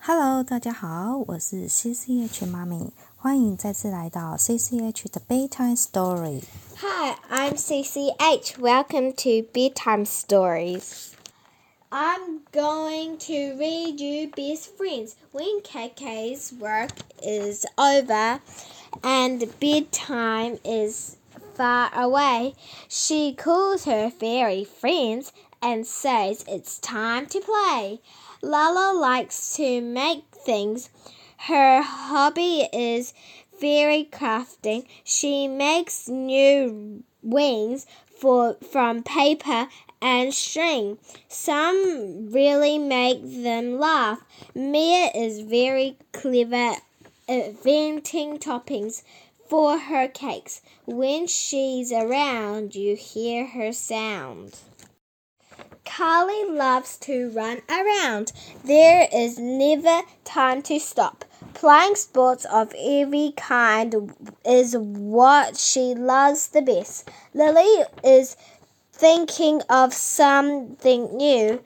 Hello，大家好，我是 CCH 妈咪，欢迎再次来到 CCH 的 Bedtime Story。 Hi, I'm CCH. Welcome to Bedtime Stories. I'm going to read you Best Friends when KK's work is over and bedtime is far away. She calls her fairy friends and says it's time to play. Lala likes to make things. Her hobby is fairy crafting. She makes new wings for from paper and string. Some really make them laugh. Mia is very clever inventing toppings for her cakes. When she's around, you hear her sound. Carly loves to run around. There is never time to stop. Playing sports of every kind is what she loves the best. Lily is thinking of something new,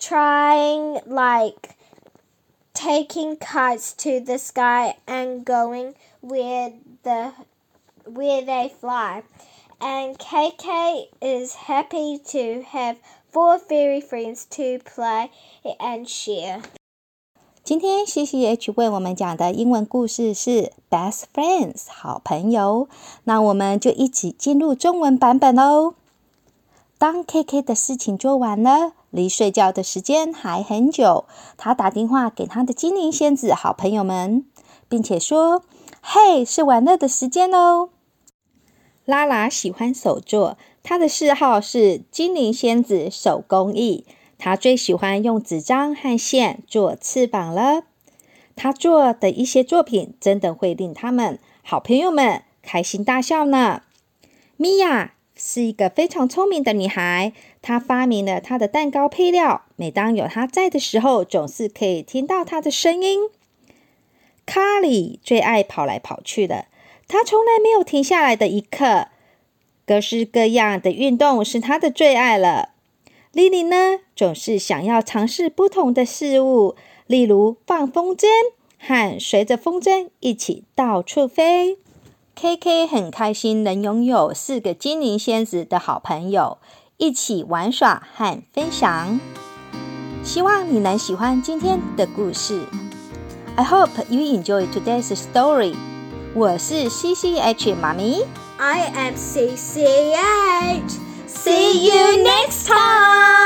trying like taking kites to the sky and going where the where they fly. And KK is happy to have four fairy friends to play and share. 今天 CCH 为我们讲的英文故事是 Best Friends 好朋友，那我们就一起进入中文版本喽。 当 KK 的事情做完了，离睡觉的时间还很久，他打电话给他的精灵仙子好朋友们，并且说：“嘿，是玩乐的时间哦！”拉拉喜欢手作，他的嗜好是精灵仙子手工艺。他最喜欢用纸张和线做翅膀了。他做的一些作品真的会令他们好朋友们开心大笑呢。米娅是一个非常聪明的女孩，她发明了她的蛋糕配料。每当有她在的时候，总是可以听到她的声音。卡里最爱跑来跑去的，她从来没有停下来的一刻。各式各样的运动是她的最爱了。莉莉呢，总是想要尝试不同的事物，例如放风筝和随着风筝一起到处飞。KK 很开心能拥有四个精灵仙子的好朋友，一起玩耍和分享。希望你能喜欢今天的故事。I hope you enjoy today's story。我是 CCH 妈咪。I am CCH. See you next time.